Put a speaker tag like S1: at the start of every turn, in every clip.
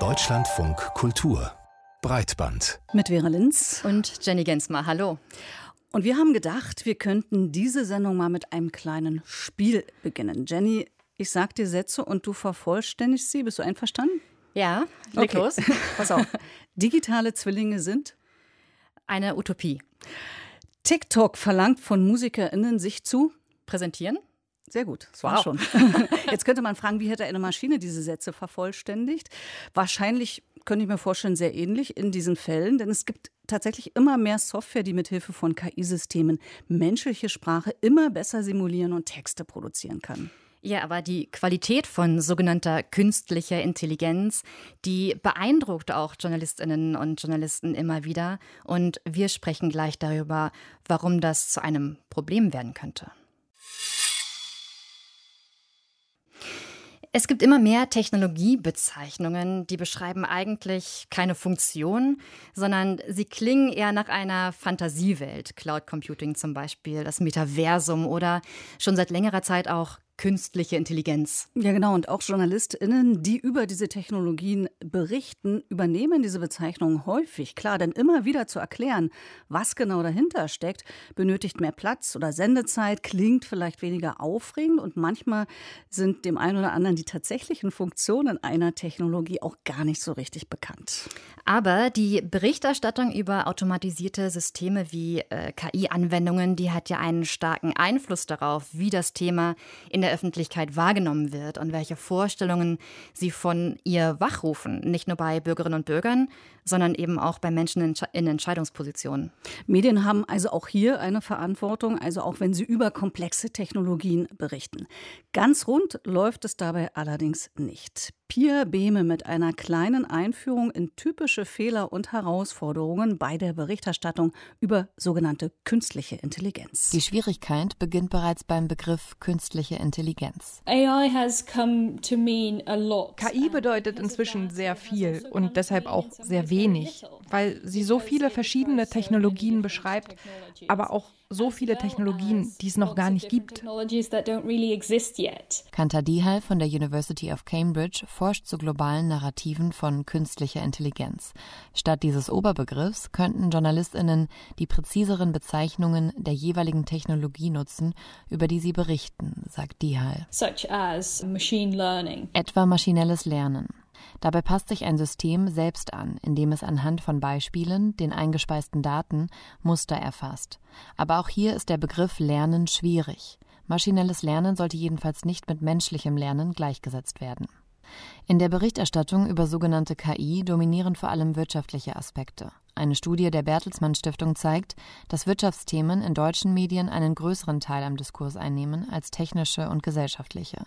S1: Deutschlandfunk Kultur Breitband.
S2: Mit Vera Linz.
S3: Und Jenny Gensmer. Hallo.
S2: Und wir haben gedacht, wir könnten diese Sendung mal mit einem kleinen Spiel beginnen. Jenny, ich sag dir Sätze und du vervollständigst sie. Bist du einverstanden?
S3: Ja, leg okay. los.
S2: Pass auf. Digitale Zwillinge sind?
S3: Eine Utopie.
S2: TikTok verlangt von MusikerInnen, sich zu
S3: präsentieren.
S2: Sehr gut, das war wow. schon. Jetzt könnte man fragen, wie hätte eine Maschine diese Sätze vervollständigt? Wahrscheinlich könnte ich mir vorstellen, sehr ähnlich in diesen Fällen, denn es gibt tatsächlich immer mehr Software, die mithilfe von KI-Systemen menschliche Sprache immer besser simulieren und Texte produzieren kann.
S3: Ja, aber die Qualität von sogenannter künstlicher Intelligenz, die beeindruckt auch Journalistinnen und Journalisten immer wieder. Und wir sprechen gleich darüber, warum das zu einem Problem werden könnte. Es gibt immer mehr Technologiebezeichnungen, die beschreiben eigentlich keine Funktion, sondern sie klingen eher nach einer Fantasiewelt. Cloud Computing zum Beispiel, das Metaversum oder schon seit längerer Zeit auch künstliche Intelligenz.
S2: Ja, genau. Und auch JournalistInnen, die über diese Technologien berichten, übernehmen diese Bezeichnungen häufig. Klar, denn immer wieder zu erklären, was genau dahinter steckt, benötigt mehr Platz oder Sendezeit, klingt vielleicht weniger aufregend und manchmal sind dem einen oder anderen die tatsächlichen Funktionen einer Technologie auch gar nicht so richtig bekannt.
S3: Aber die Berichterstattung über automatisierte Systeme wie äh, KI-Anwendungen, die hat ja einen starken Einfluss darauf, wie das Thema in der Öffentlichkeit wahrgenommen wird und welche Vorstellungen sie von ihr wachrufen. Nicht nur bei Bürgerinnen und Bürgern, sondern eben auch bei Menschen in, in Entscheidungspositionen.
S2: Medien haben also auch hier eine Verantwortung, also auch wenn sie über komplexe Technologien berichten. Ganz rund läuft es dabei allerdings nicht. Pia Behme mit einer kleinen Einführung in typische Fehler und Herausforderungen bei der Berichterstattung über sogenannte künstliche Intelligenz.
S4: Die Schwierigkeit beginnt bereits beim Begriff künstliche Intelligenz.
S5: KI bedeutet inzwischen sehr viel und deshalb auch sehr wenig, weil sie so viele verschiedene Technologien beschreibt, aber auch so viele Technologien, die es noch gar nicht gibt.
S4: Kanta Dihal von der University of Cambridge forscht zu globalen Narrativen von künstlicher Intelligenz. Statt dieses Oberbegriffs könnten JournalistInnen die präziseren Bezeichnungen der jeweiligen Technologie nutzen, über die sie berichten, sagt Dihal. Etwa maschinelles Lernen. Dabei passt sich ein System selbst an, indem es anhand von Beispielen, den eingespeisten Daten, Muster erfasst. Aber auch hier ist der Begriff Lernen schwierig. Maschinelles Lernen sollte jedenfalls nicht mit menschlichem Lernen gleichgesetzt werden. In der Berichterstattung über sogenannte KI dominieren vor allem wirtschaftliche Aspekte. Eine Studie der Bertelsmann Stiftung zeigt, dass Wirtschaftsthemen in deutschen Medien einen größeren Teil am Diskurs einnehmen als technische und gesellschaftliche.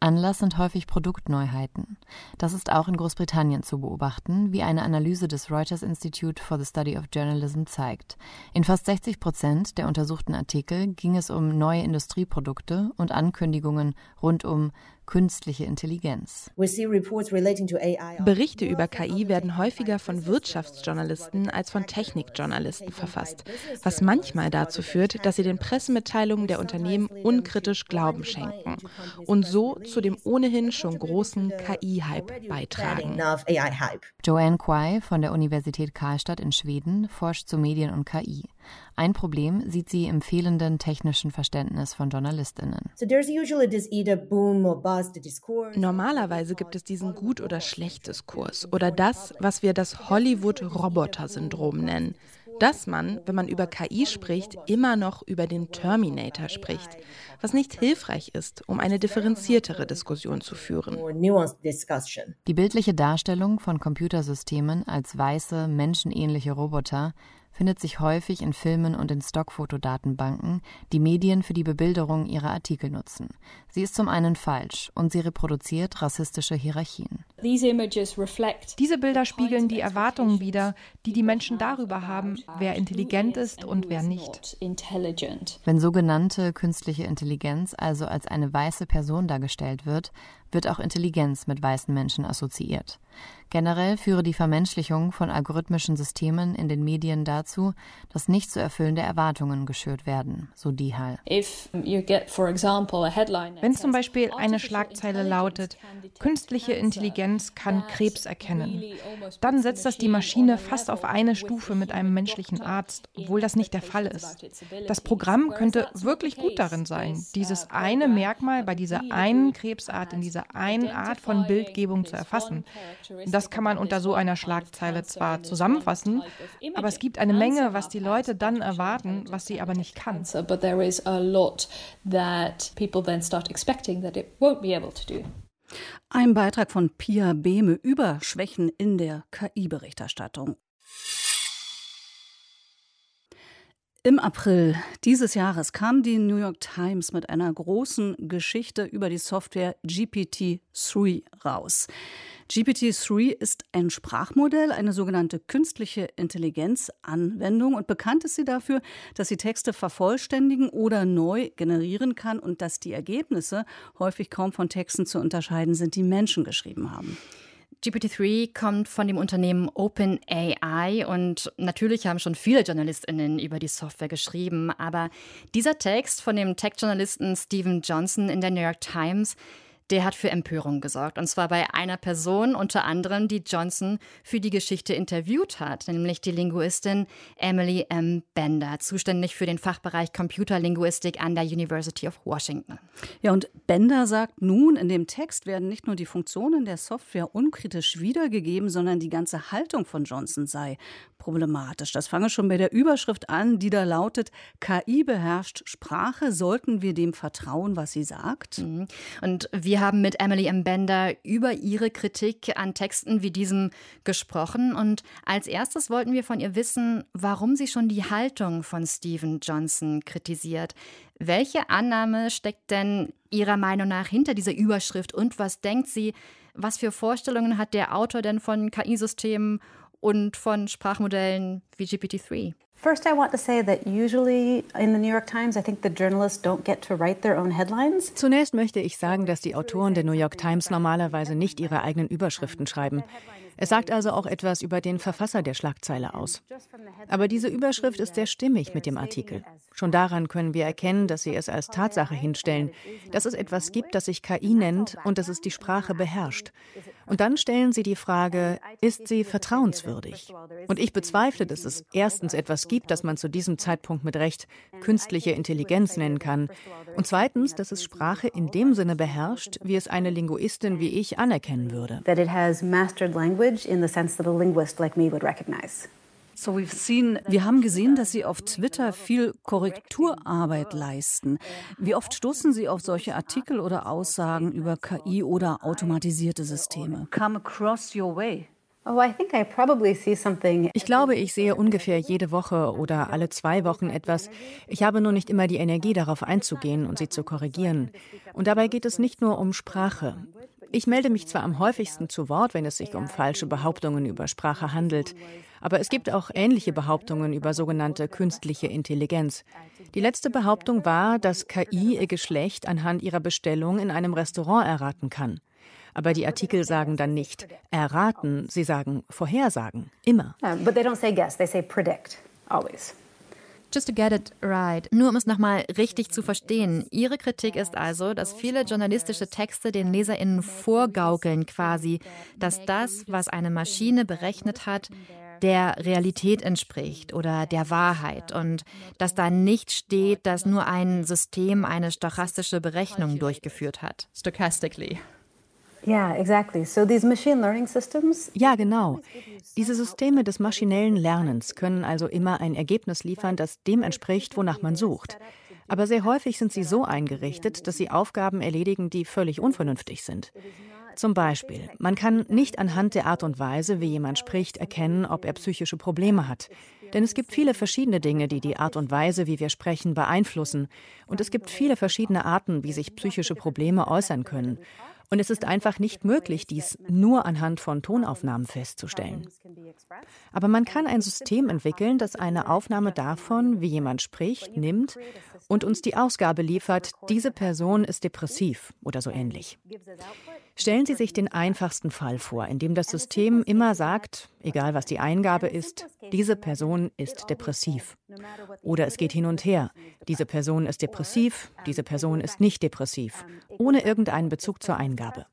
S4: Anlass sind häufig Produktneuheiten. Das ist auch in Großbritannien zu beobachten, wie eine Analyse des Reuters Institute for the Study of Journalism zeigt. In fast 60 Prozent der untersuchten Artikel ging es um neue Industrieprodukte und Ankündigungen rund um künstliche Intelligenz.
S5: Berichte über KI werden häufiger von Wirtschaftsjournalisten als von Technikjournalisten verfasst, was manchmal dazu führt, dass sie den Pressemitteilungen der Unternehmen unkritisch Glauben schenken und so zu dem ohnehin schon großen KI-Hype beitragen.
S4: Joanne Quai von der Universität Karlstadt in Schweden forscht zu Medien und KI. Ein Problem sieht sie im fehlenden technischen Verständnis von JournalistInnen.
S5: Normalerweise gibt es diesen Gut- oder Schlecht-Diskurs oder das, was wir das Hollywood-Roboter-Syndrom nennen. Dass man, wenn man über KI spricht, immer noch über den Terminator spricht, was nicht hilfreich ist, um eine differenziertere Diskussion zu führen.
S4: Die bildliche Darstellung von Computersystemen als weiße, menschenähnliche Roboter findet sich häufig in Filmen und in Stockfotodatenbanken, die Medien für die Bebilderung ihrer Artikel nutzen. Sie ist zum einen falsch und sie reproduziert rassistische Hierarchien.
S5: Diese Bilder spiegeln die Erwartungen wider, die die Menschen darüber haben, wer intelligent ist und wer nicht.
S4: Wenn sogenannte künstliche Intelligenz also als eine weiße Person dargestellt wird, wird auch Intelligenz mit weißen Menschen assoziiert. Generell führe die Vermenschlichung von algorithmischen Systemen in den Medien dazu, dass nicht zu erfüllende Erwartungen geschürt werden, so Dihal.
S5: Wenn zum Beispiel eine Schlagzeile lautet, künstliche Intelligenz kann Krebs erkennen, dann setzt das die Maschine fast auf eine Stufe mit einem menschlichen Arzt, obwohl das nicht der Fall ist. Das Programm könnte wirklich gut darin sein, dieses eine Merkmal bei dieser einen Krebsart in dieser einen Art von Bildgebung zu erfassen. Das das kann man unter so einer Schlagzeile zwar zusammenfassen, aber es gibt eine Menge, was die Leute dann erwarten, was sie aber nicht kann.
S2: Ein Beitrag von Pia Behme über Schwächen in der KI-Berichterstattung. Im April dieses Jahres kam die New York Times mit einer großen Geschichte über die Software GPT-3 raus. GPT-3 ist ein Sprachmodell, eine sogenannte künstliche Intelligenzanwendung und bekannt ist sie dafür, dass sie Texte vervollständigen oder neu generieren kann und dass die Ergebnisse häufig kaum von Texten zu unterscheiden sind, die Menschen geschrieben haben.
S3: GPT-3 kommt von dem Unternehmen OpenAI und natürlich haben schon viele JournalistInnen über die Software geschrieben, aber dieser Text von dem Tech-Journalisten Stephen Johnson in der New York Times der hat für Empörung gesorgt. Und zwar bei einer Person, unter anderem, die Johnson für die Geschichte interviewt hat, nämlich die Linguistin Emily M. Bender, zuständig für den Fachbereich Computerlinguistik an der University of Washington.
S2: Ja, und Bender sagt nun, in dem Text werden nicht nur die Funktionen der Software unkritisch wiedergegeben, sondern die ganze Haltung von Johnson sei problematisch. Das fange schon bei der Überschrift an, die da lautet, KI beherrscht Sprache, sollten wir dem vertrauen, was sie sagt?
S3: Mhm. Und wir haben mit Emily M. Bender über ihre Kritik an Texten wie diesem gesprochen. Und als erstes wollten wir von ihr wissen, warum sie schon die Haltung von Stephen Johnson kritisiert. Welche Annahme steckt denn Ihrer Meinung nach hinter dieser Überschrift und was denkt sie, was für Vorstellungen hat der Autor denn von KI-Systemen und von Sprachmodellen wie GPT-3.
S6: First, I want to say that usually in the New York Times, I think the journalists don't get to write their own headlines.
S7: Zunächst möchte ich sagen, dass die Autoren der New York Times normalerweise nicht ihre eigenen Überschriften schreiben. Es sagt also auch etwas über den Verfasser der Schlagzeile aus. Aber diese Überschrift ist sehr stimmig mit dem Artikel. Schon daran können wir erkennen, dass sie es als Tatsache hinstellen, dass es etwas gibt, das sich KI nennt und dass es die Sprache beherrscht. Und dann stellen sie die Frage, ist sie vertrauenswürdig? Und ich bezweifle, dass es erstens etwas gibt, das man zu diesem Zeitpunkt mit Recht künstliche Intelligenz nennen kann. Und zweitens, dass es Sprache in dem Sinne beherrscht, wie es eine Linguistin wie ich anerkennen würde.
S6: That it has mastered language in the sense that a linguist like me would recognize.
S2: Wir haben gesehen, dass Sie auf Twitter viel Korrekturarbeit leisten. Wie oft stoßen Sie auf solche Artikel oder Aussagen über KI oder automatisierte Systeme? Come across your way.
S6: Oh,
S7: ich glaube, ich sehe ungefähr jede Woche oder alle zwei Wochen etwas. Ich habe nur nicht immer die Energie, darauf einzugehen und sie zu korrigieren. Und dabei geht es nicht nur um Sprache. Ich melde mich zwar am häufigsten zu Wort, wenn es sich um falsche Behauptungen über Sprache handelt, aber es gibt auch ähnliche Behauptungen über sogenannte künstliche Intelligenz. Die letzte Behauptung war, dass KI ihr Geschlecht anhand ihrer Bestellung in einem Restaurant erraten kann. Aber die Artikel sagen dann nicht erraten, sie sagen vorhersagen, immer.
S6: but they don't say guess, they say predict, always.
S3: Just to get it right. Nur um es nochmal richtig zu verstehen. Ihre Kritik ist also, dass viele journalistische Texte den LeserInnen vorgaukeln quasi, dass das, was eine Maschine berechnet hat, der Realität entspricht oder der Wahrheit und dass da nicht steht, dass nur ein System eine stochastische Berechnung durchgeführt hat.
S6: Stochastically. Yeah, exactly. So these machine learning systems
S7: Ja, genau. Diese Systeme des maschinellen Lernens können also immer ein Ergebnis liefern, das dem entspricht, wonach man sucht. Aber sehr häufig sind sie so eingerichtet, dass sie Aufgaben erledigen, die völlig unvernünftig sind. Zum Beispiel, man kann nicht anhand der Art und Weise, wie jemand spricht, erkennen, ob er psychische Probleme hat. Denn es gibt viele verschiedene Dinge, die die Art und Weise, wie wir sprechen, beeinflussen. Und es gibt viele verschiedene Arten, wie sich psychische Probleme äußern können. Und es ist einfach nicht möglich, dies nur anhand von Tonaufnahmen festzustellen. Aber man kann ein System entwickeln, das eine Aufnahme davon, wie jemand spricht, nimmt und uns die Ausgabe liefert, diese Person ist depressiv oder so ähnlich. Stellen Sie sich den einfachsten Fall vor, in dem das System immer sagt, egal was die Eingabe ist, diese Person ist depressiv. Oder es geht hin und her. Diese Person ist depressiv, diese Person ist nicht depressiv, ohne irgendeinen Bezug zur Eingabe.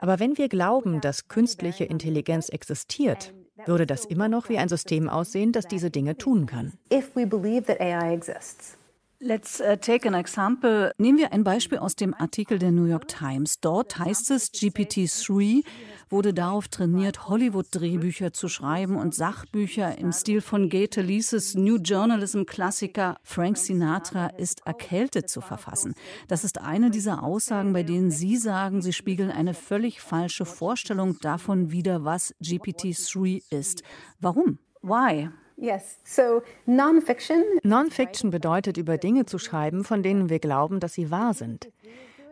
S7: Aber wenn wir glauben, dass künstliche Intelligenz existiert, würde das immer noch wie ein System aussehen, das diese Dinge tun kann.
S6: If we believe that AI exists,
S2: Let's uh, take an example. Nehmen wir ein Beispiel aus dem Artikel der New York Times. Dort heißt es, GPT-3 wurde darauf trainiert, Hollywood-Drehbücher zu schreiben und Sachbücher im Stil von Goethe Lieses New Journalism-Klassiker Frank Sinatra ist erkältet zu verfassen. Das ist eine dieser Aussagen, bei denen Sie sagen, sie spiegeln eine völlig falsche Vorstellung davon wider, was GPT-3 ist. Warum? Why?
S6: Yes. So non-fiction.
S7: Non-Fiction bedeutet, über Dinge zu schreiben, von denen wir glauben, dass sie wahr sind.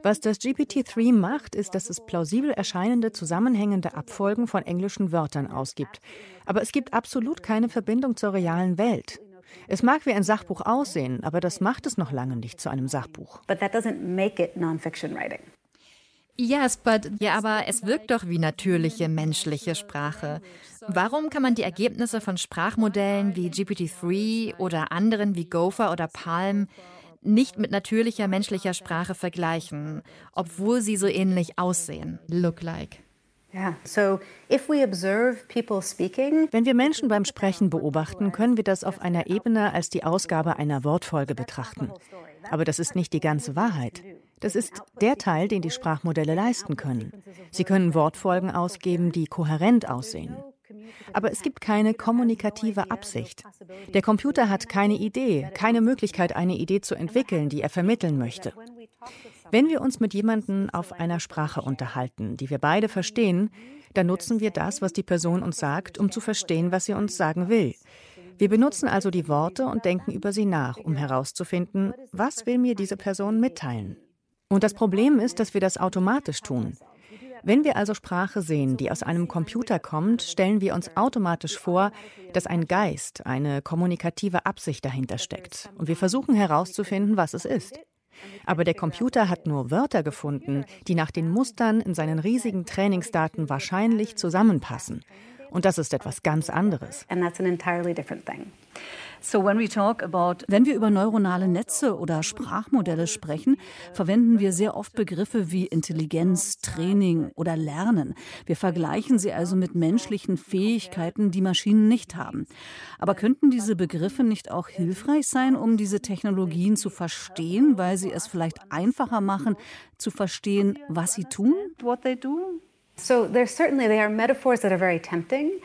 S7: Was das GPT-3 macht, ist, dass es plausibel erscheinende zusammenhängende Abfolgen von englischen Wörtern ausgibt. Aber es gibt absolut keine Verbindung zur realen Welt. Es mag wie ein Sachbuch aussehen, aber das macht es noch lange nicht zu einem Sachbuch.
S6: But that doesn't make it non-fiction writing.
S3: Yes, but ja, aber es wirkt doch wie natürliche menschliche Sprache. Warum kann man die Ergebnisse von Sprachmodellen wie GPT-3 oder anderen wie Gopher oder Palm nicht mit natürlicher menschlicher Sprache vergleichen, obwohl sie so ähnlich aussehen? Look like.
S6: Yeah. So if we observe people speaking,
S7: Wenn wir Menschen beim Sprechen beobachten, können wir das auf einer Ebene als die Ausgabe einer Wortfolge betrachten. Aber das ist nicht die ganze Wahrheit. Das ist der Teil, den die Sprachmodelle leisten können. Sie können Wortfolgen ausgeben, die kohärent aussehen. Aber es gibt keine kommunikative Absicht. Der Computer hat keine Idee, keine Möglichkeit, eine Idee zu entwickeln, die er vermitteln möchte. Wenn wir uns mit jemandem auf einer Sprache unterhalten, die wir beide verstehen, dann nutzen wir das, was die Person uns sagt, um zu verstehen, was sie uns sagen will. Wir benutzen also die Worte und denken über sie nach, um herauszufinden, was will mir diese Person mitteilen. Und das Problem ist, dass wir das automatisch tun. Wenn wir also Sprache sehen, die aus einem Computer kommt, stellen wir uns automatisch vor, dass ein Geist, eine kommunikative Absicht dahinter steckt. Und wir versuchen herauszufinden, was es ist. Aber der Computer hat nur Wörter gefunden, die nach den Mustern in seinen riesigen Trainingsdaten wahrscheinlich zusammenpassen. Und das ist etwas ganz anderes.
S6: and that's an entirely different thing.
S2: So when we talk about, wenn wir über neuronale Netze oder Sprachmodelle sprechen, verwenden wir sehr oft Begriffe wie Intelligenz, Training oder Lernen. Wir vergleichen sie also mit menschlichen Fähigkeiten, die Maschinen nicht haben. Aber könnten diese Begriffe nicht auch hilfreich sein, um diese Technologien zu verstehen, weil sie es vielleicht einfacher machen, zu verstehen, was sie tun? What they do?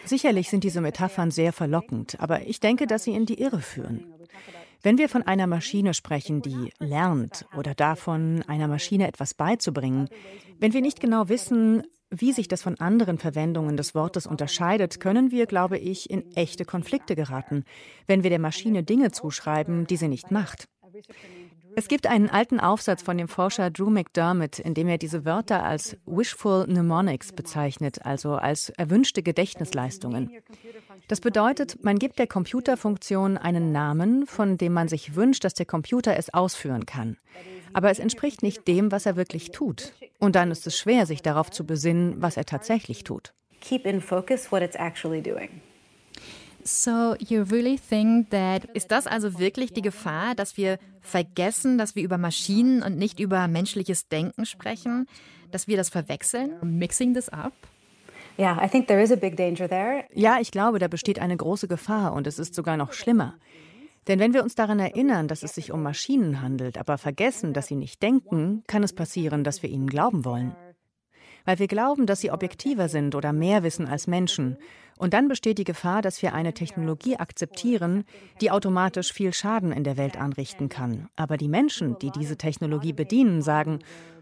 S7: Sicherlich sind diese Metaphern sehr verlockend, aber ich denke, dass sie in die Irre führen. Wenn wir von einer Maschine sprechen, die lernt oder davon, einer Maschine etwas beizubringen, wenn wir nicht genau wissen, wie sich das von anderen Verwendungen des Wortes unterscheidet, können wir, glaube ich, in echte Konflikte geraten, wenn wir der Maschine Dinge zuschreiben, die sie nicht macht. Es gibt einen alten Aufsatz von dem Forscher Drew McDermott, in dem er diese Wörter als Wishful Mnemonics bezeichnet, also als erwünschte Gedächtnisleistungen. Das bedeutet, man gibt der Computerfunktion einen Namen, von dem man sich wünscht, dass der Computer es ausführen kann. Aber es entspricht nicht dem, was er wirklich tut. Und dann ist es schwer, sich darauf zu besinnen, was er tatsächlich tut.
S6: Keep in focus what it's actually doing.
S3: So you really think that ist das also wirklich die Gefahr, dass wir vergessen, dass wir über Maschinen und nicht über menschliches Denken sprechen, dass wir das verwechseln? Mixing this up?
S6: Yeah, I think there is a big danger there.
S7: Ja, ich glaube, da besteht eine große Gefahr und es ist sogar noch schlimmer. Denn wenn wir uns daran erinnern, dass es sich um Maschinen handelt, aber vergessen, dass sie nicht denken, kann es passieren, dass wir ihnen glauben wollen. Weil wir glauben, dass sie objektiver sind oder mehr wissen als Menschen. Und dann besteht die Gefahr, dass wir eine Technologie akzeptieren, die automatisch viel Schaden in der Welt anrichten kann. Aber die Menschen, die diese Technologie bedienen, sagen,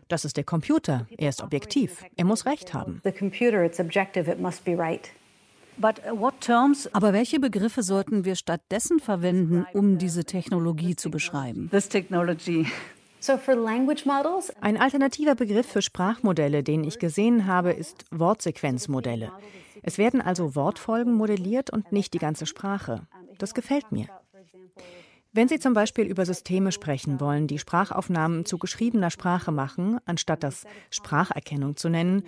S7: das ist der Computer, er ist objektiv, er muss recht haben.
S6: The computer, it's objective, it must be right.
S2: But what terms, aber welche Begriffe sollten wir stattdessen verwenden, um diese Technologie zu beschreiben?
S7: Ein alternativer Begriff für Sprachmodelle, den ich gesehen habe, ist Wortsequenzmodelle. Es werden also Wortfolgen modelliert und nicht die ganze Sprache. Das gefällt mir. Wenn Sie zum Beispiel über Systeme sprechen wollen, die Sprachaufnahmen zu geschriebener Sprache machen, anstatt das Spracherkennung zu nennen,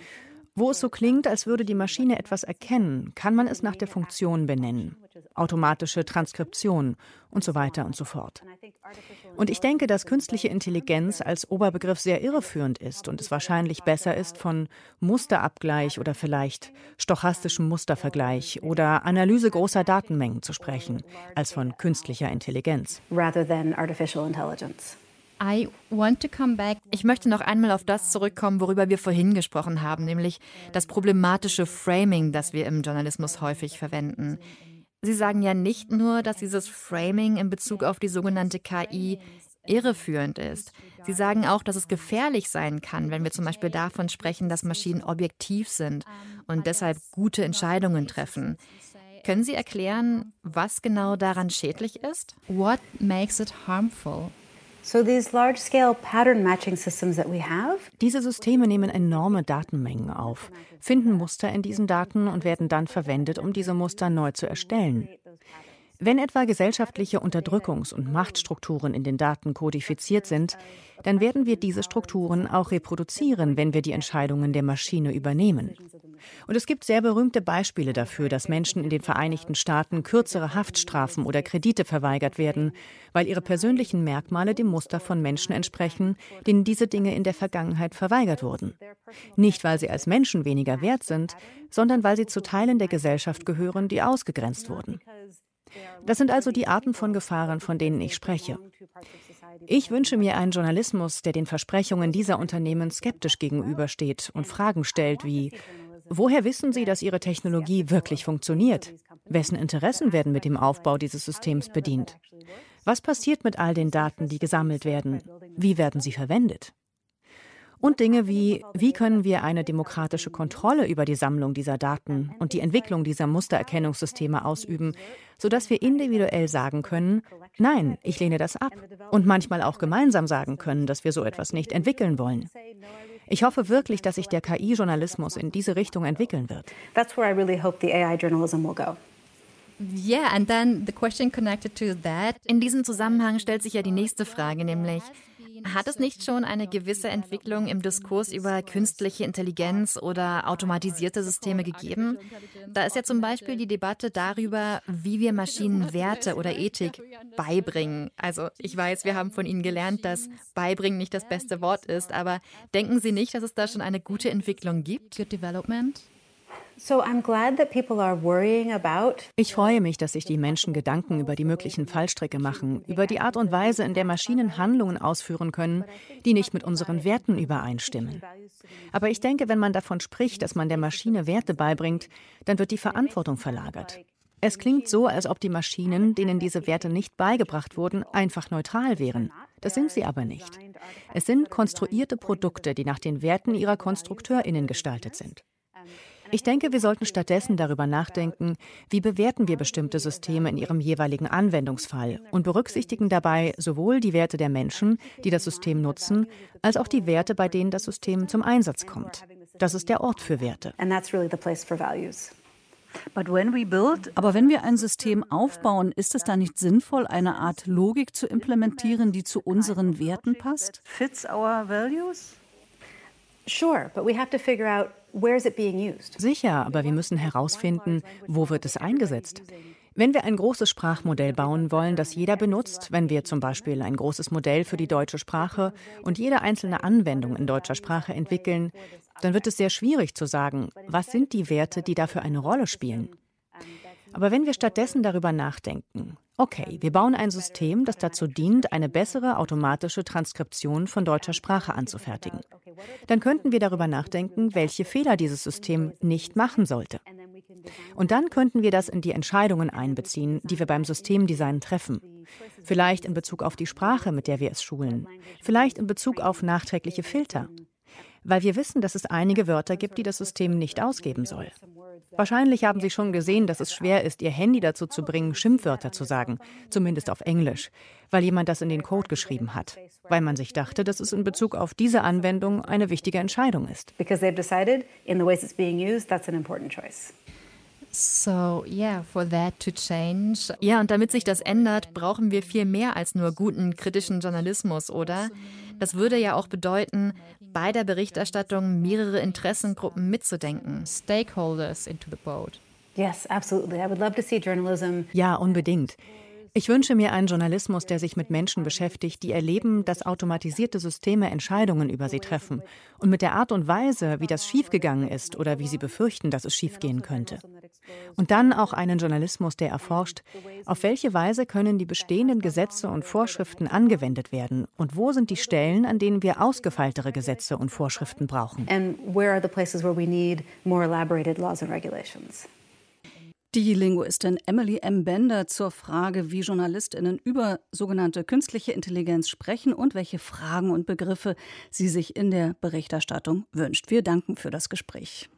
S7: wo es so klingt, als würde die Maschine etwas erkennen, kann man es nach der Funktion benennen. Automatische Transkription und so weiter und so fort. Und ich denke, dass künstliche Intelligenz als Oberbegriff sehr irreführend ist und es wahrscheinlich besser ist, von Musterabgleich oder vielleicht stochastischem Mustervergleich oder Analyse großer Datenmengen zu sprechen, als von künstlicher Intelligenz. Rather than artificial intelligence.
S3: Ich möchte noch einmal auf das zurückkommen, worüber wir vorhin gesprochen haben, nämlich das problematische Framing, das wir im Journalismus häufig verwenden. Sie sagen ja nicht nur, dass dieses Framing in Bezug auf die sogenannte KI irreführend ist. Sie sagen auch, dass es gefährlich sein kann, wenn wir zum Beispiel davon sprechen, dass Maschinen objektiv sind und deshalb gute Entscheidungen treffen. Können Sie erklären, was genau daran schädlich ist?
S8: What makes it harmful?
S7: Diese Systeme nehmen enorme Datenmengen auf, finden Muster in diesen Daten und werden dann verwendet, um diese Muster neu zu erstellen. Wenn etwa gesellschaftliche Unterdrückungs- und Machtstrukturen in den Daten kodifiziert sind, dann werden wir diese Strukturen auch reproduzieren, wenn wir die Entscheidungen der Maschine übernehmen. Und es gibt sehr berühmte Beispiele dafür, dass Menschen in den Vereinigten Staaten kürzere Haftstrafen oder Kredite verweigert werden, weil ihre persönlichen Merkmale dem Muster von Menschen entsprechen, denen diese Dinge in der Vergangenheit verweigert wurden. Nicht, weil sie als Menschen weniger wert sind, sondern weil sie zu Teilen der Gesellschaft gehören, die ausgegrenzt wurden. Das sind also die Arten von Gefahren, von denen ich spreche. Ich wünsche mir einen Journalismus, der den Versprechungen dieser Unternehmen skeptisch gegenübersteht und Fragen stellt wie Woher wissen Sie, dass Ihre Technologie wirklich funktioniert? Wessen Interessen werden mit dem Aufbau dieses Systems bedient? Was passiert mit all den Daten, die gesammelt werden? Wie werden sie verwendet? Und Dinge wie, wie können wir eine demokratische Kontrolle über die Sammlung dieser Daten und die Entwicklung dieser Mustererkennungssysteme ausüben, sodass wir individuell sagen können, nein, ich lehne das ab. Und manchmal auch gemeinsam sagen können, dass wir so etwas nicht entwickeln wollen. Ich hoffe wirklich, dass sich der KI-Journalismus in diese Richtung entwickeln wird. That's where I really hope the AI journalism
S3: will go. Yeah, and then the question connected to that. In diesem Zusammenhang stellt sich ja die nächste Frage, nämlich hat es nicht schon eine gewisse Entwicklung im Diskurs über künstliche Intelligenz oder automatisierte Systeme gegeben? Da ist ja zum Beispiel die Debatte darüber, wie wir Maschinen Werte oder Ethik beibringen. Also ich weiß, wir haben von Ihnen gelernt, dass beibringen nicht das beste Wort ist, aber denken Sie nicht, dass es da schon eine gute Entwicklung gibt?
S8: Good development?
S7: Ich freue mich, dass sich die Menschen Gedanken über die möglichen Fallstricke machen, über die Art und Weise, in der Maschinen Handlungen ausführen können, die nicht mit unseren Werten übereinstimmen. Aber ich denke, wenn man davon spricht, dass man der Maschine Werte beibringt, dann wird die Verantwortung verlagert. Es klingt so, als ob die Maschinen, denen diese Werte nicht beigebracht wurden, einfach neutral wären. Das sind sie aber nicht. Es sind konstruierte Produkte, die nach den Werten ihrer Konstrukteurinnen gestaltet sind. Ich denke, wir sollten stattdessen darüber nachdenken, wie bewerten wir bestimmte Systeme in ihrem jeweiligen Anwendungsfall und berücksichtigen dabei sowohl die Werte der Menschen, die das System nutzen, als auch die Werte, bei denen das System zum Einsatz kommt. Das ist der Ort für Werte.
S2: Aber wenn wir ein System aufbauen, ist es da nicht sinnvoll, eine Art Logik zu implementieren, die zu unseren Werten passt? Fits our values?
S7: Sure, but we have to figure out Sicher, aber wir müssen herausfinden, wo wird es eingesetzt. Wenn wir ein großes Sprachmodell bauen wollen, das jeder benutzt, wenn wir zum Beispiel ein großes Modell für die deutsche Sprache und jede einzelne Anwendung in deutscher Sprache entwickeln, dann wird es sehr schwierig zu sagen, was sind die Werte, die dafür eine Rolle spielen. Aber wenn wir stattdessen darüber nachdenken, okay, wir bauen ein System, das dazu dient, eine bessere automatische Transkription von deutscher Sprache anzufertigen, dann könnten wir darüber nachdenken, welche Fehler dieses System nicht machen sollte. Und dann könnten wir das in die Entscheidungen einbeziehen, die wir beim Systemdesign treffen. Vielleicht in Bezug auf die Sprache, mit der wir es schulen. Vielleicht in Bezug auf nachträgliche Filter. Weil wir wissen, dass es einige Wörter gibt, die das System nicht ausgeben soll. Wahrscheinlich haben Sie schon gesehen, dass es schwer ist, Ihr Handy dazu zu bringen, Schimpfwörter zu sagen, zumindest auf Englisch, weil jemand das in den Code geschrieben hat, weil man sich dachte, dass es in Bezug auf diese Anwendung eine wichtige Entscheidung ist.
S6: Because they've decided in the ways it's being used, that's an important choice.
S8: So, yeah, for that to change.
S3: Ja, und damit sich das ändert, brauchen wir viel mehr als nur guten kritischen Journalismus, oder? Das würde ja auch bedeuten, bei der Berichterstattung mehrere Interessengruppen mitzudenken.
S8: Stakeholders into the boat.
S6: Yes, absolutely. I would love to see journalism.
S7: Ja, unbedingt. Ich wünsche mir einen Journalismus, der sich mit Menschen beschäftigt, die erleben, dass automatisierte Systeme Entscheidungen über sie treffen und mit der Art und Weise, wie das schiefgegangen ist oder wie sie befürchten, dass es schiefgehen könnte. Und dann auch einen Journalismus, der erforscht, auf welche Weise können die bestehenden Gesetze und Vorschriften angewendet werden und wo sind die Stellen, an denen wir ausgefeiltere Gesetze und Vorschriften brauchen.
S6: And where are the places where we need more elaborated laws and regulations?
S2: Die Linguistin Emily M. Bender zur Frage, wie JournalistInnen über sogenannte künstliche Intelligenz sprechen und welche Fragen und Begriffe sie sich in der Berichterstattung wünscht. Wir danken für das Gespräch.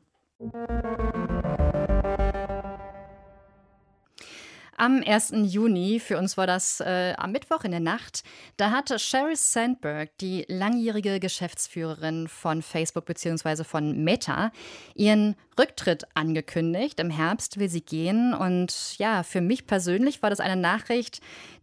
S3: Am 1. Juni, für uns war das äh, am Mittwoch in der Nacht, da hatte Sheryl Sandberg, die langjährige Geschäftsführerin von Facebook bzw. von Meta, ihren Rücktritt angekündigt. Im Herbst will sie gehen. Und ja, für mich persönlich war das eine Nachricht,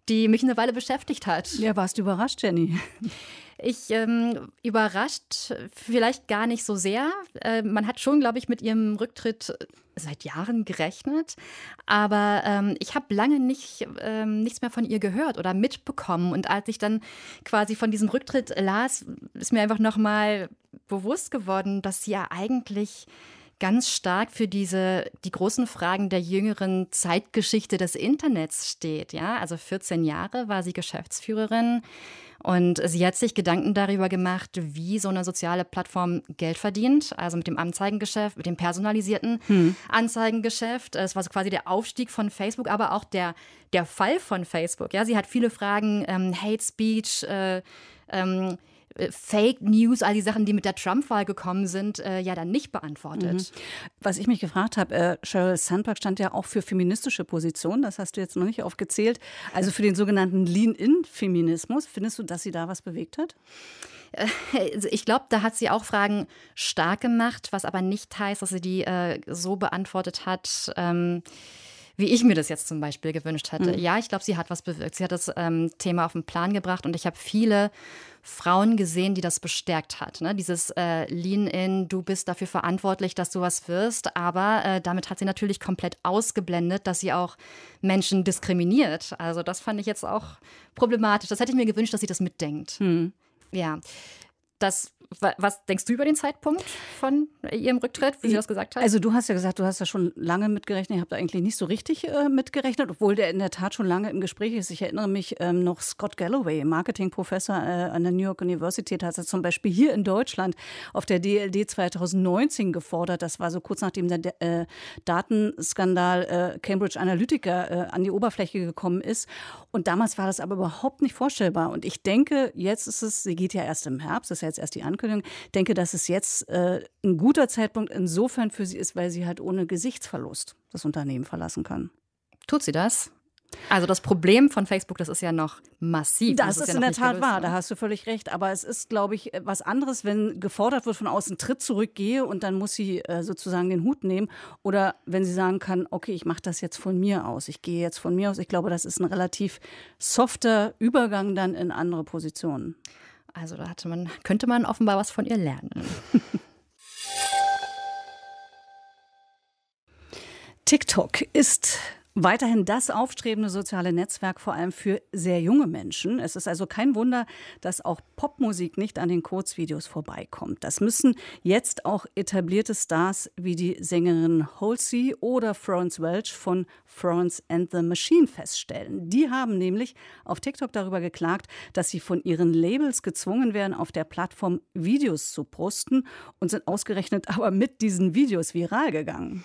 S3: die mich eine Weile beschäftigt hat.
S2: Ja, warst du überrascht, Jenny?
S3: Ich ähm, überrascht vielleicht gar nicht so sehr. Äh, man hat schon, glaube ich, mit ihrem Rücktritt seit Jahren gerechnet, aber ähm, ich habe lange nicht ähm, nichts mehr von ihr gehört oder mitbekommen. Und als ich dann quasi von diesem Rücktritt las, ist mir einfach noch mal bewusst geworden, dass sie ja eigentlich ganz stark für diese die großen Fragen der jüngeren Zeitgeschichte des Internets steht. Ja, also 14 Jahre war sie Geschäftsführerin. Und sie hat sich Gedanken darüber gemacht, wie so eine soziale Plattform Geld verdient. Also mit dem Anzeigengeschäft, mit dem personalisierten hm. Anzeigengeschäft. Es war so quasi der Aufstieg von Facebook, aber auch der, der Fall von Facebook. Ja, sie hat viele Fragen, ähm, Hate Speech, äh, ähm, äh, Fake News, all die Sachen, die mit der Trump-Wahl gekommen sind, äh, ja dann nicht beantwortet. Mhm.
S2: Was ich mich gefragt habe, äh, Sheryl Sandberg stand ja auch für feministische Positionen, das hast du jetzt noch nicht aufgezählt, also für den sogenannten Lean-In-Feminismus. Findest du, dass sie da was bewegt hat?
S3: Äh, also ich glaube, da hat sie auch Fragen stark gemacht, was aber nicht heißt, dass sie die äh, so beantwortet hat. Ähm, wie ich mir das jetzt zum Beispiel gewünscht hätte. Mhm. Ja, ich glaube, sie hat was bewirkt. Sie hat das ähm, Thema auf den Plan gebracht und ich habe viele Frauen gesehen, die das bestärkt hat. Ne? Dieses äh, Lean-in, du bist dafür verantwortlich, dass du was wirst, aber äh, damit hat sie natürlich komplett ausgeblendet, dass sie auch Menschen diskriminiert. Also das fand ich jetzt auch problematisch. Das hätte ich mir gewünscht, dass sie das mitdenkt. Mhm. Ja, das was denkst du über den Zeitpunkt von ihrem Rücktritt, wie sie das gesagt hat?
S2: Also du hast ja gesagt, du hast da schon lange mitgerechnet. Ich habe da eigentlich nicht so richtig äh, mitgerechnet, obwohl der in der Tat schon lange im Gespräch ist. Ich erinnere mich ähm, noch Scott Galloway, Marketingprofessor äh, an der New York University, hat er zum Beispiel hier in Deutschland auf der DLD 2019 gefordert. Das war so kurz nachdem der äh, Datenskandal äh, Cambridge Analytica äh, an die Oberfläche gekommen ist. Und damals war das aber überhaupt nicht vorstellbar. Und ich denke, jetzt ist es, sie geht ja erst im Herbst, das ist ja jetzt erst die Ankündigung Ankündigung. denke, dass es jetzt äh, ein guter Zeitpunkt insofern für sie ist, weil sie halt ohne Gesichtsverlust das Unternehmen verlassen kann.
S3: Tut sie das? Also das Problem von Facebook, das ist ja noch massiv.
S2: Das, das ist, ist ja in der Tat wahr, da hast du völlig recht. Aber es ist, glaube ich, was anderes, wenn gefordert wird von außen, Tritt zurückgehe und dann muss sie äh, sozusagen den Hut nehmen. Oder wenn sie sagen kann, okay, ich mache das jetzt von mir aus, ich gehe jetzt von mir aus. Ich glaube, das ist ein relativ softer Übergang dann in andere Positionen.
S3: Also da hatte man, könnte man offenbar was von ihr lernen.
S2: TikTok ist Weiterhin das aufstrebende soziale Netzwerk, vor allem für sehr junge Menschen. Es ist also kein Wunder, dass auch Popmusik nicht an den Kurzvideos vorbeikommt. Das müssen jetzt auch etablierte Stars wie die Sängerin Halsey oder Florence Welch von Florence and the Machine feststellen. Die haben nämlich auf TikTok darüber geklagt, dass sie von ihren Labels gezwungen werden, auf der Plattform Videos zu posten und sind ausgerechnet aber mit diesen Videos viral gegangen.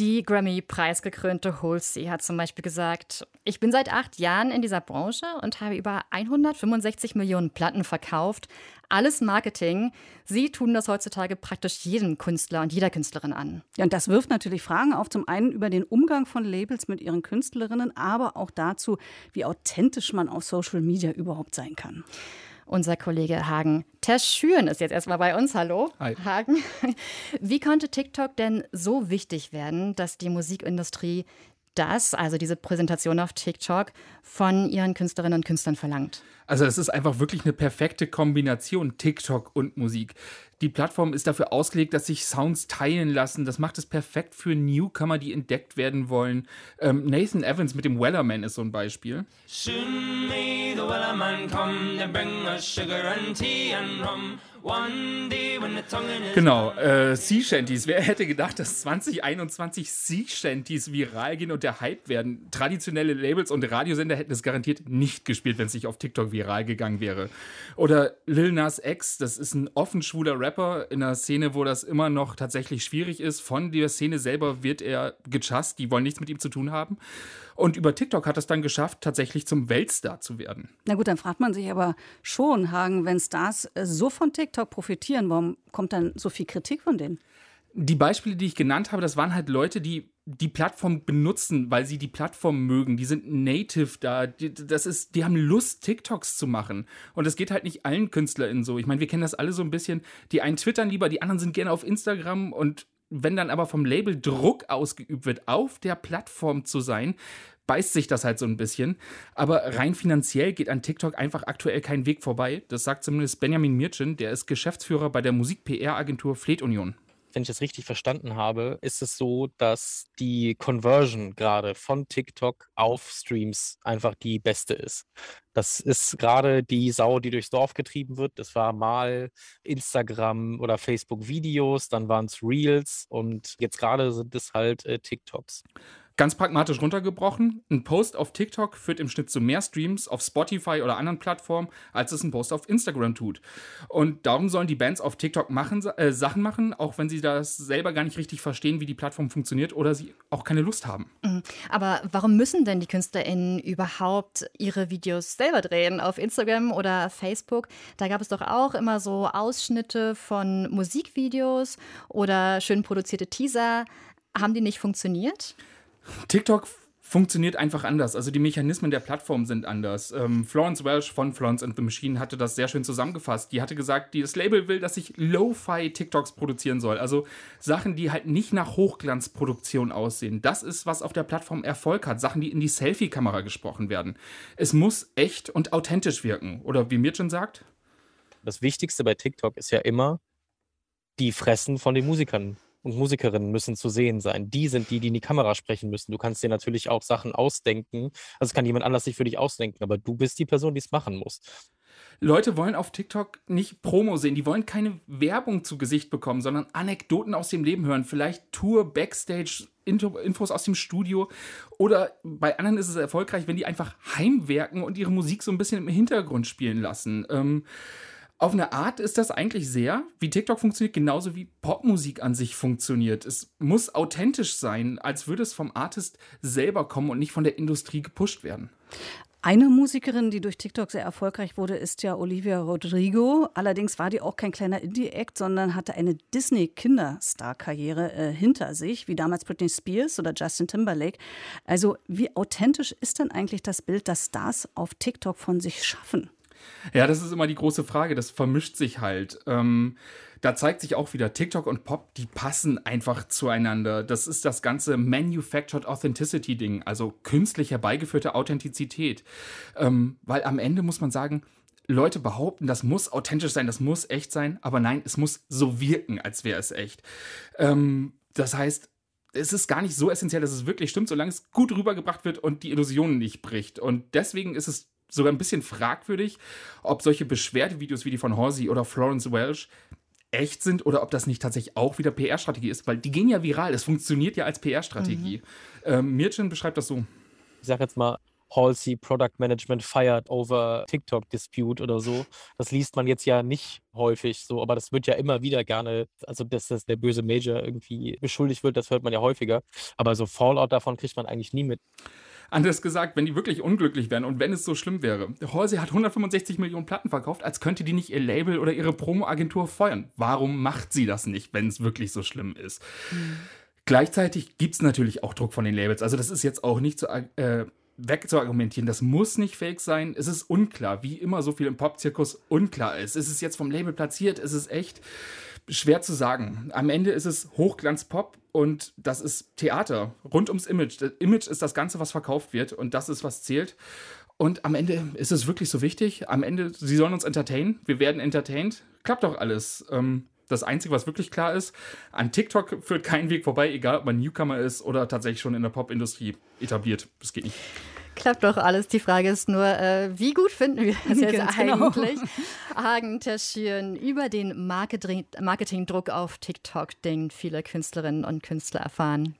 S3: Die Grammy-preisgekrönte Halsey hat zum Beispiel gesagt, ich bin seit acht Jahren in dieser Branche und habe über 165 Millionen Platten verkauft. Alles Marketing. Sie tun das heutzutage praktisch jedem Künstler und jeder Künstlerin an.
S2: Ja, und das wirft natürlich Fragen auf. Zum einen über den Umgang von Labels mit ihren Künstlerinnen, aber auch dazu, wie authentisch man auf Social Media überhaupt sein kann.
S3: Unser Kollege Hagen Terschüren ist jetzt erstmal bei uns. Hallo,
S9: Hi.
S3: Hagen. Wie konnte TikTok denn so wichtig werden, dass die Musikindustrie das, also diese Präsentation auf TikTok, von ihren Künstlerinnen und Künstlern verlangt?
S9: Also es ist einfach wirklich eine perfekte Kombination TikTok und Musik. Die Plattform ist dafür ausgelegt, dass sich Sounds teilen lassen. Das macht es perfekt für Newcomer, die entdeckt werden wollen. Ähm, Nathan Evans mit dem Wellerman ist so ein Beispiel.
S10: Soon may the Wellerman come to bring us sugar and tea and rum.
S9: Genau, äh, Sea Shanties. Wer hätte gedacht, dass 2021 Sea Shanties viral gehen und der Hype werden? Traditionelle Labels und Radiosender hätten es garantiert nicht gespielt, wenn es nicht auf TikTok viral gegangen wäre. Oder Lil Nas X, das ist ein offen schwuler Rapper in einer Szene, wo das immer noch tatsächlich schwierig ist. Von der Szene selber wird er gechasst, die wollen nichts mit ihm zu tun haben. Und über TikTok hat es dann geschafft, tatsächlich zum Weltstar zu werden.
S2: Na gut, dann fragt man sich aber schon, Hagen, wenn Stars äh, so von TikTok profitieren, warum kommt dann so viel Kritik von denen?
S9: Die Beispiele, die ich genannt habe, das waren halt Leute, die die Plattform benutzen, weil sie die Plattform mögen. Die sind native da. Die, das ist, die haben Lust, TikToks zu machen. Und das geht halt nicht allen KünstlerInnen so. Ich meine, wir kennen das alle so ein bisschen. Die einen twittern lieber, die anderen sind gerne auf Instagram und wenn dann aber vom Label Druck ausgeübt wird, auf der Plattform zu sein, beißt sich das halt so ein bisschen. Aber rein finanziell geht an TikTok einfach aktuell kein Weg vorbei. Das sagt zumindest Benjamin Mirchin, der ist Geschäftsführer bei der Musik-PR-Agentur Fleet Union.
S11: Wenn ich das richtig verstanden habe, ist es so, dass die Conversion gerade von TikTok auf Streams einfach die beste ist. Das ist gerade die Sau, die durchs Dorf getrieben wird. Das war mal Instagram oder Facebook Videos, dann waren es Reels und jetzt gerade sind es halt äh, TikToks.
S9: Ganz pragmatisch runtergebrochen, ein Post auf TikTok führt im Schnitt zu mehr Streams auf Spotify oder anderen Plattformen, als es ein Post auf Instagram tut. Und darum sollen die Bands auf TikTok machen, äh, Sachen machen, auch wenn sie das selber gar nicht richtig verstehen, wie die Plattform funktioniert oder sie auch keine Lust haben.
S3: Mhm. Aber warum müssen denn die KünstlerInnen überhaupt ihre Videos selber drehen auf Instagram oder Facebook? Da gab es doch auch immer so Ausschnitte von Musikvideos oder schön produzierte Teaser. Haben die nicht funktioniert?
S9: TikTok funktioniert einfach anders. Also die Mechanismen der Plattform sind anders. Ähm, Florence Welsh von Florence and the Machine hatte das sehr schön zusammengefasst. Die hatte gesagt, das Label will, dass ich Lo-Fi TikToks produzieren soll. Also Sachen, die halt nicht nach Hochglanzproduktion aussehen. Das ist, was auf der Plattform Erfolg hat. Sachen, die in die Selfie-Kamera gesprochen werden. Es muss echt und authentisch wirken. Oder wie Mirchin sagt?
S11: Das Wichtigste bei TikTok ist ja immer die Fressen von den Musikern und Musikerinnen müssen zu sehen sein. Die sind die, die in die Kamera sprechen müssen. Du kannst dir natürlich auch Sachen ausdenken. Also es kann jemand anders sich für dich ausdenken, aber du bist die Person, die es machen muss.
S9: Leute wollen auf TikTok nicht Promo sehen, die wollen keine Werbung zu Gesicht bekommen, sondern Anekdoten aus dem Leben hören, vielleicht Tour, Backstage, Infos aus dem Studio oder bei anderen ist es erfolgreich, wenn die einfach heimwerken und ihre Musik so ein bisschen im Hintergrund spielen lassen. Ähm, auf eine Art ist das eigentlich sehr, wie TikTok funktioniert, genauso wie Popmusik an sich funktioniert. Es muss authentisch sein, als würde es vom Artist selber kommen und nicht von der Industrie gepusht werden.
S2: Eine Musikerin, die durch TikTok sehr erfolgreich wurde, ist ja Olivia Rodrigo. Allerdings war die auch kein kleiner Indie-Act, sondern hatte eine Disney-Kinderstar-Karriere äh, hinter sich, wie damals Britney Spears oder Justin Timberlake. Also wie authentisch ist denn eigentlich das Bild, das Stars auf TikTok von sich schaffen?
S9: Ja, das ist immer die große Frage. Das vermischt sich halt. Ähm, da zeigt sich auch wieder, TikTok und Pop, die passen einfach zueinander. Das ist das ganze Manufactured Authenticity-Ding, also künstlich herbeigeführte Authentizität. Ähm, weil am Ende muss man sagen, Leute behaupten, das muss authentisch sein, das muss echt sein, aber nein, es muss so wirken, als wäre es echt. Ähm, das heißt, es ist gar nicht so essentiell, dass es wirklich stimmt, solange es gut rübergebracht wird und die Illusionen nicht bricht. Und deswegen ist es sogar ein bisschen fragwürdig, ob solche Beschwerdevideos wie die von Horsey oder Florence Welsh echt sind oder ob das nicht tatsächlich auch wieder PR-Strategie ist, weil die gehen ja viral. Es funktioniert ja als PR-Strategie. Mhm. Ähm, Mirchin beschreibt das so.
S11: Ich sag jetzt mal, Halsey Product Management fired over TikTok Dispute oder so. Das liest man jetzt ja nicht häufig so, aber das wird ja immer wieder gerne, also dass das der böse Major irgendwie beschuldigt wird, das hört man ja häufiger. Aber so Fallout davon kriegt man eigentlich nie mit.
S9: Anders gesagt, wenn die wirklich unglücklich wären und wenn es so schlimm wäre. Halsey hat 165 Millionen Platten verkauft, als könnte die nicht ihr Label oder ihre Promo-Agentur feuern. Warum macht sie das nicht, wenn es wirklich so schlimm ist? Mhm. Gleichzeitig gibt es natürlich auch Druck von den Labels. Also das ist jetzt auch nicht so äh, wegzuargumentieren. Das muss nicht fake sein. Es ist unklar, wie immer so viel im Pop-Zirkus unklar ist. Ist es jetzt vom Label platziert? Ist es echt? Schwer zu sagen. Am Ende ist es Hochglanz-Pop und das ist Theater rund ums Image. Das Image ist das Ganze, was verkauft wird und das ist, was zählt. Und am Ende ist es wirklich so wichtig. Am Ende, sie sollen uns entertainen. Wir werden entertained. Klappt doch alles. Ähm, das Einzige, was wirklich klar ist, an TikTok führt kein Weg vorbei, egal ob man Newcomer ist oder tatsächlich schon in der Popindustrie etabliert. Das geht nicht.
S3: Klappt doch alles. Die Frage ist nur, äh, wie gut finden wir das jetzt genau. eigentlich? Hagen Terschüren über den Marketing Marketingdruck auf TikTok, den viele Künstlerinnen und Künstler erfahren.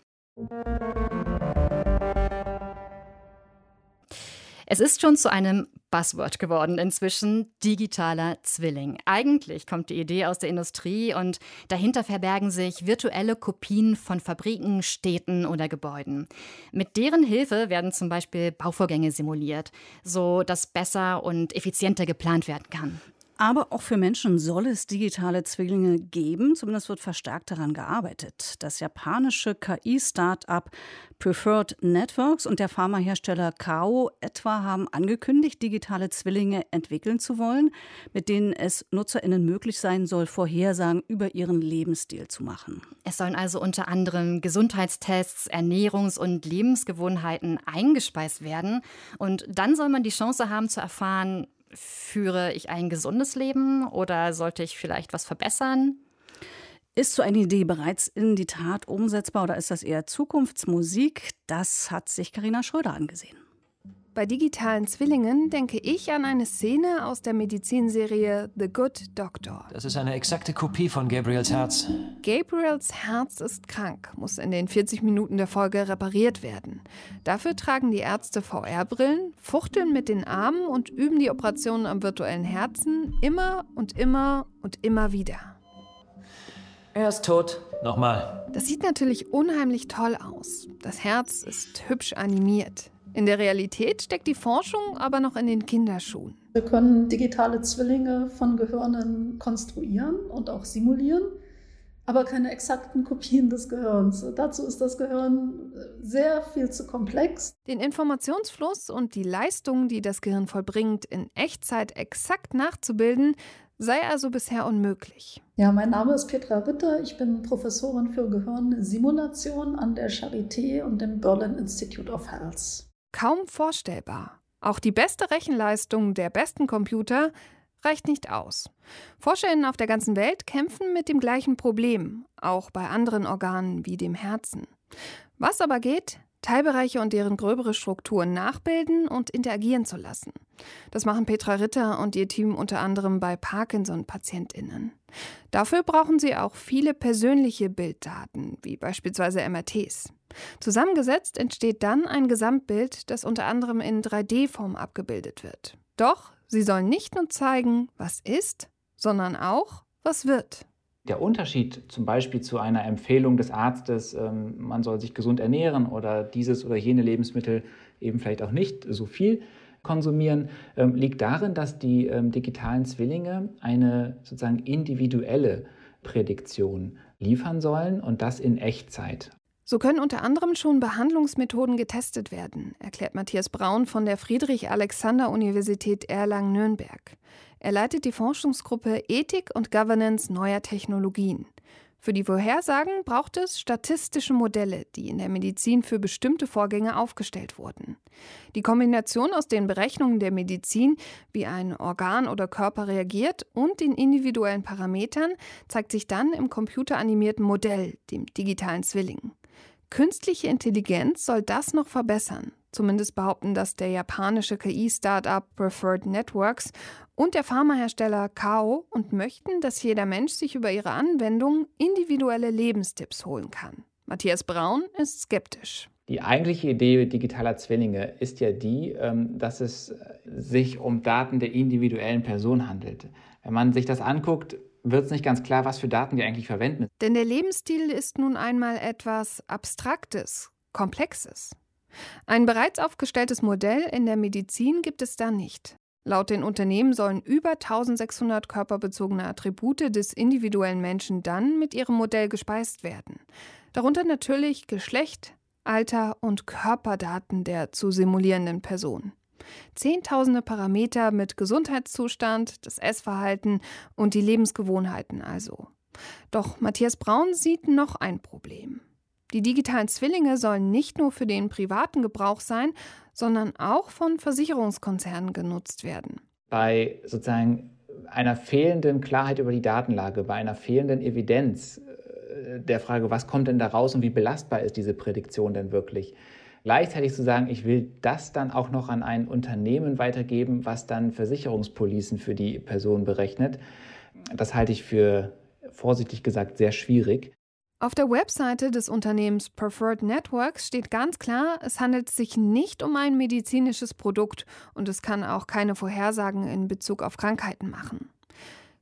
S3: Es ist schon zu einem Buzzword geworden inzwischen, digitaler Zwilling. Eigentlich kommt die Idee aus der Industrie und dahinter verbergen sich virtuelle Kopien von Fabriken, Städten oder Gebäuden. Mit deren Hilfe werden zum Beispiel Bauvorgänge simuliert, so dass besser und effizienter geplant werden kann.
S2: Aber auch für Menschen soll es digitale Zwillinge geben. Zumindest wird verstärkt daran gearbeitet. Das japanische KI-Startup Preferred Networks und der Pharmahersteller Kao etwa haben angekündigt, digitale Zwillinge entwickeln zu wollen, mit denen es NutzerInnen möglich sein soll, Vorhersagen über ihren Lebensstil zu machen.
S3: Es sollen also unter anderem Gesundheitstests, Ernährungs- und Lebensgewohnheiten eingespeist werden. Und dann soll man die Chance haben zu erfahren, führe ich ein gesundes Leben oder sollte ich vielleicht was verbessern?
S2: Ist so eine Idee bereits in die Tat umsetzbar oder ist das eher Zukunftsmusik? Das hat sich Karina Schröder angesehen.
S12: Bei digitalen Zwillingen denke ich an eine Szene aus der Medizinserie The Good Doctor.
S13: Das ist eine exakte Kopie von Gabriels Herz.
S12: Gabriels Herz ist krank, muss in den 40 Minuten der Folge repariert werden. Dafür tragen die Ärzte VR-Brillen, fuchteln mit den Armen und üben die Operationen am virtuellen Herzen immer und immer und immer wieder.
S13: Er ist tot. Nochmal.
S12: Das sieht natürlich unheimlich toll aus. Das Herz ist hübsch animiert. In der Realität steckt die Forschung aber noch in den Kinderschuhen.
S14: Wir können digitale Zwillinge von Gehirnen konstruieren und auch simulieren, aber keine exakten Kopien des Gehirns. Dazu ist das Gehirn sehr viel zu komplex.
S12: Den Informationsfluss und die Leistung, die das Gehirn vollbringt, in Echtzeit exakt nachzubilden, sei also bisher unmöglich.
S14: Ja, mein Name ist Petra Ritter. Ich bin Professorin für Gehirnsimulation an der Charité und dem Berlin Institute of Health.
S12: Kaum vorstellbar. Auch die beste Rechenleistung der besten Computer reicht nicht aus. Forscherinnen auf der ganzen Welt kämpfen mit dem gleichen Problem, auch bei anderen Organen wie dem Herzen. Was aber geht, Teilbereiche und deren gröbere Strukturen nachbilden und interagieren zu lassen. Das machen Petra Ritter und ihr Team unter anderem bei Parkinson-PatientInnen. Dafür brauchen sie auch viele persönliche Bilddaten, wie beispielsweise MRTs. Zusammengesetzt entsteht dann ein Gesamtbild, das unter anderem in 3D-Form abgebildet wird. Doch sie sollen nicht nur zeigen, was ist, sondern auch, was wird.
S15: Der Unterschied zum Beispiel zu einer Empfehlung des Arztes, ähm, man soll sich gesund ernähren oder dieses oder jene Lebensmittel eben vielleicht auch nicht so viel konsumieren, ähm, liegt darin, dass die ähm, digitalen Zwillinge eine sozusagen individuelle Prädiktion liefern sollen und das in Echtzeit.
S12: So können unter anderem schon Behandlungsmethoden getestet werden, erklärt Matthias Braun von der Friedrich-Alexander-Universität Erlangen-Nürnberg. Er leitet die Forschungsgruppe Ethik und Governance neuer Technologien. Für die Vorhersagen braucht es statistische Modelle, die in der Medizin für bestimmte Vorgänge aufgestellt wurden. Die Kombination aus den Berechnungen der Medizin, wie ein Organ oder Körper reagiert, und den individuellen Parametern zeigt sich dann im computeranimierten Modell, dem digitalen Zwilling. Künstliche Intelligenz soll das noch verbessern. Zumindest behaupten das der japanische KI-Startup Preferred Networks und der Pharmahersteller Kao und möchten, dass jeder Mensch sich über ihre Anwendung individuelle Lebenstipps holen kann. Matthias Braun ist skeptisch.
S15: Die eigentliche Idee digitaler Zwillinge ist ja die, ähm, dass es sich um Daten der individuellen Person handelt. Wenn man sich das anguckt, wird es nicht ganz klar, was für Daten die eigentlich verwenden.
S12: Denn der Lebensstil ist nun einmal etwas Abstraktes, Komplexes. Ein bereits aufgestelltes Modell in der Medizin gibt es da nicht. Laut den Unternehmen sollen über 1600 körperbezogene Attribute des individuellen Menschen dann mit ihrem Modell gespeist werden. Darunter natürlich Geschlecht, Alter und Körperdaten der zu simulierenden Person. Zehntausende Parameter mit Gesundheitszustand, das Essverhalten und die Lebensgewohnheiten also. Doch Matthias Braun sieht noch ein Problem. Die digitalen Zwillinge sollen nicht nur für den privaten Gebrauch sein, sondern auch von Versicherungskonzernen genutzt werden.
S15: Bei sozusagen einer fehlenden Klarheit über die Datenlage, bei einer fehlenden Evidenz äh, der Frage, was kommt denn da raus und wie belastbar ist diese Prädiktion denn wirklich, gleichzeitig zu sagen, ich will das dann auch noch an ein Unternehmen weitergeben, was dann Versicherungspolicen für die Person berechnet, das halte ich für vorsichtig gesagt sehr schwierig.
S12: Auf der Webseite des Unternehmens Preferred Networks steht ganz klar, es handelt sich nicht um ein medizinisches Produkt und es kann auch keine Vorhersagen in Bezug auf Krankheiten machen.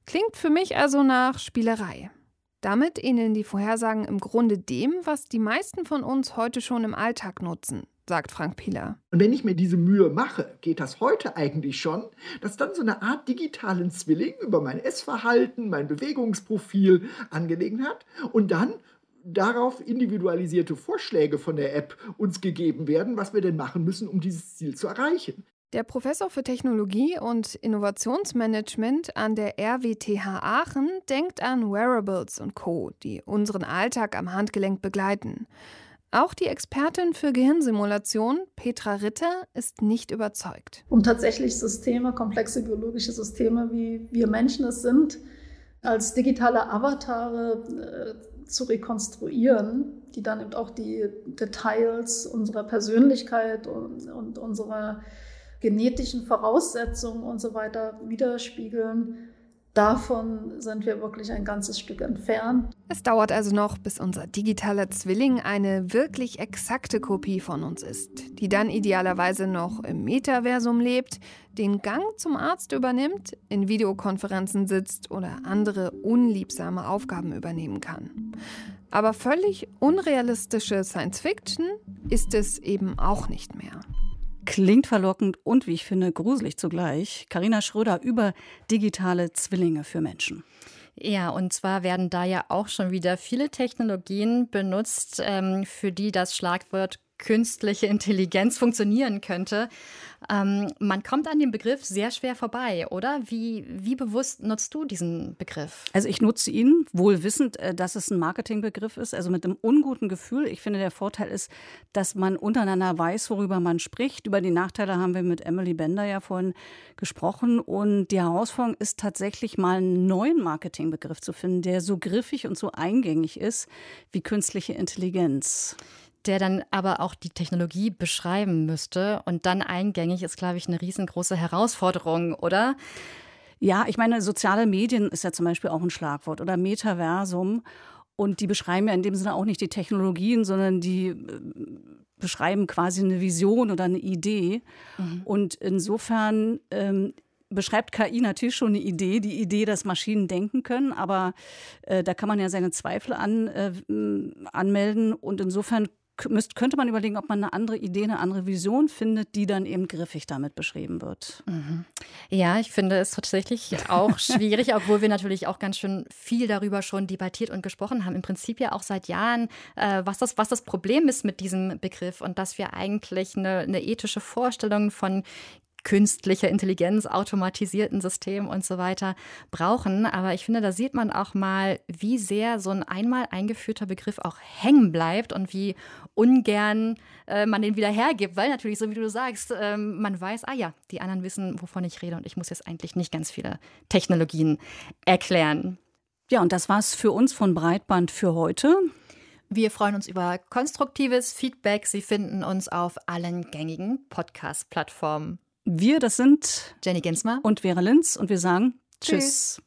S12: Klingt für mich also nach Spielerei. Damit ähneln die Vorhersagen im Grunde dem, was die meisten von uns heute schon im Alltag nutzen, sagt Frank Pieler.
S16: Und wenn ich mir diese Mühe mache, geht das heute eigentlich schon, dass dann so eine Art digitalen Zwilling über mein Essverhalten, mein Bewegungsprofil angelegen hat und dann darauf individualisierte Vorschläge von der App uns gegeben werden, was wir denn machen müssen, um dieses Ziel zu erreichen.
S12: Der Professor für Technologie und Innovationsmanagement an der RWTH Aachen denkt an Wearables und Co., die unseren Alltag am Handgelenk begleiten. Auch die Expertin für Gehirnsimulation, Petra Ritter, ist nicht überzeugt.
S14: Um tatsächlich Systeme, komplexe biologische Systeme, wie wir Menschen es sind, als digitale Avatare äh, zu rekonstruieren, die dann eben auch die Details unserer Persönlichkeit und, und unserer genetischen Voraussetzungen und so weiter widerspiegeln. Davon sind wir wirklich ein ganzes Stück entfernt.
S12: Es dauert also noch, bis unser digitaler Zwilling eine wirklich exakte Kopie von uns ist, die dann idealerweise noch im Metaversum lebt, den Gang zum Arzt übernimmt, in Videokonferenzen sitzt oder andere unliebsame Aufgaben übernehmen kann. Aber völlig unrealistische Science Fiction ist es eben auch nicht mehr.
S2: Klingt verlockend und, wie ich finde, gruselig zugleich. Karina Schröder über digitale Zwillinge für Menschen.
S3: Ja, und zwar werden da ja auch schon wieder viele Technologien benutzt, ähm, für die das Schlagwort künstliche Intelligenz funktionieren könnte. Ähm, man kommt an dem Begriff sehr schwer vorbei, oder? Wie, wie bewusst nutzt du diesen Begriff?
S2: Also ich nutze ihn, wohl wissend, äh, dass es ein Marketingbegriff ist, also mit einem unguten Gefühl. Ich finde, der Vorteil ist, dass man untereinander weiß, worüber man spricht. Über die Nachteile haben wir mit Emily Bender ja vorhin gesprochen. Und die Herausforderung ist tatsächlich mal einen neuen Marketingbegriff zu finden, der so griffig und so eingängig ist wie künstliche Intelligenz
S3: der dann aber auch die Technologie beschreiben müsste. Und dann eingängig ist, glaube ich, eine riesengroße Herausforderung, oder?
S2: Ja, ich meine, soziale Medien ist ja zum Beispiel auch ein Schlagwort oder Metaversum. Und die beschreiben ja in dem Sinne auch nicht die Technologien, sondern die äh, beschreiben quasi eine Vision oder eine Idee. Mhm. Und insofern ähm, beschreibt KI natürlich schon eine Idee, die Idee, dass Maschinen denken können, aber äh, da kann man ja seine Zweifel an, äh, anmelden und insofern müsst, könnte man überlegen, ob man eine andere Idee, eine andere Vision findet, die dann eben griffig damit beschrieben wird.
S3: Mhm. Ja, ich finde es tatsächlich auch schwierig, obwohl wir natürlich auch ganz schön viel darüber schon debattiert und gesprochen haben. Im Prinzip ja auch seit Jahren, äh, was, das, was das Problem ist mit diesem Begriff und dass wir eigentlich eine, eine ethische Vorstellung von künstlicher Intelligenz, automatisierten Systemen und so weiter brauchen. Aber ich finde, da sieht man auch mal, wie sehr so ein einmal eingeführter Begriff auch hängen bleibt und wie ungern äh, man den wieder hergibt, weil natürlich, so wie du sagst, äh, man weiß, ah ja, die anderen wissen, wovon ich rede und ich muss jetzt eigentlich nicht ganz viele Technologien erklären.
S2: Ja, und das war's für uns von Breitband für heute.
S3: Wir freuen uns über konstruktives Feedback. Sie finden uns auf allen gängigen Podcast-Plattformen.
S2: Wir, das sind
S3: Jenny Gensmer
S2: und Vera Linz und wir sagen Tschüss. Tschüss.